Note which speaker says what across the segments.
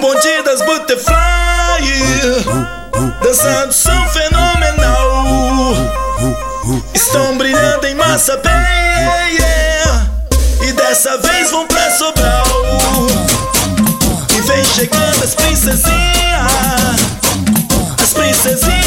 Speaker 1: bonde das butterfly Dançando som fenomenal. Estão brilhando em massa bem yeah. E dessa vez vão pra Sobral. E vem chegando as princesinhas As princesinhas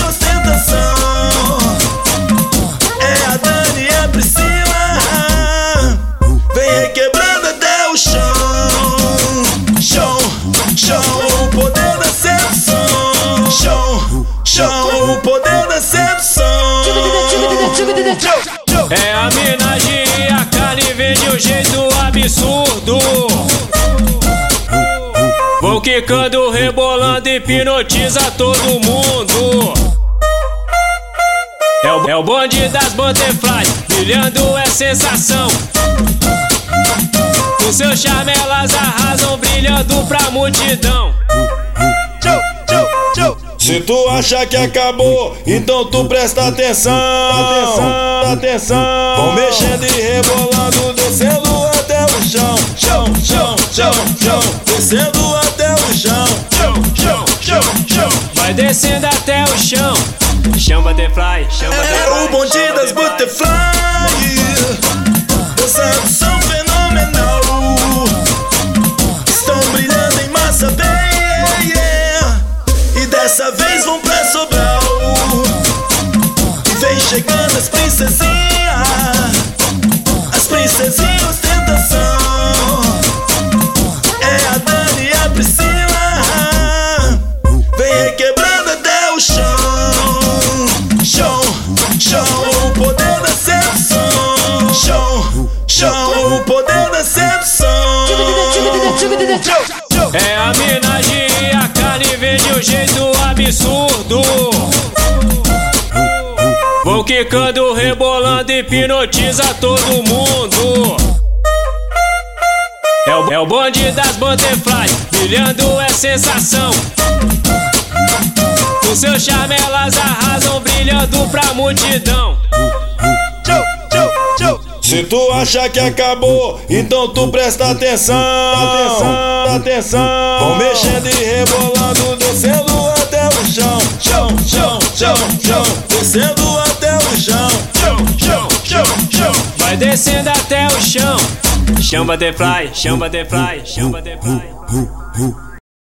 Speaker 1: show, o poder da sedução Show, show, o poder da sedução
Speaker 2: É a homenagem e a carne vem de um jeito absurdo. Vou quicando, rebolando, hipnotiza todo mundo. É o, é o bonde das butterflies, brilhando é sensação. Com seu charme elas arrasam, brilhando pra multidão.
Speaker 1: Se tu achar que acabou, então tu presta atenção, atenção, atenção. Vão mexendo e rebolando, descendo até o chão, chão, chão, chão, chão, descendo até o chão, chão, chão, chão, chão.
Speaker 2: Vai descendo até o chão. Chão butterfly, chão butterfly.
Speaker 1: É o bonde das butterfly, dessa vez vão pra Sobral. Vem chegando as princesinhas, as princesinhas ostentação. É a Dani e a Priscila. Vem requebrando até o chão. Show, show, o poder da sedução. Show, show, o poder da sedução.
Speaker 2: É a homenagem e a carne vem de um jeito absurdo. Vou quicando, rebolando, hipnotiza todo mundo. É o, é o bonde das butterflies, brilhando é sensação. Com seu charme elas arrasam, brilhando pra multidão.
Speaker 1: Se tu achar que acabou, então tu presta atenção, atenção, atenção. Vão mexendo e rebolando, chão, chão, descendo até o chão, chão, chão, chão, chão.
Speaker 2: Vai descendo até o chão. Chão butterfly, chão butterfly, chão butterfly.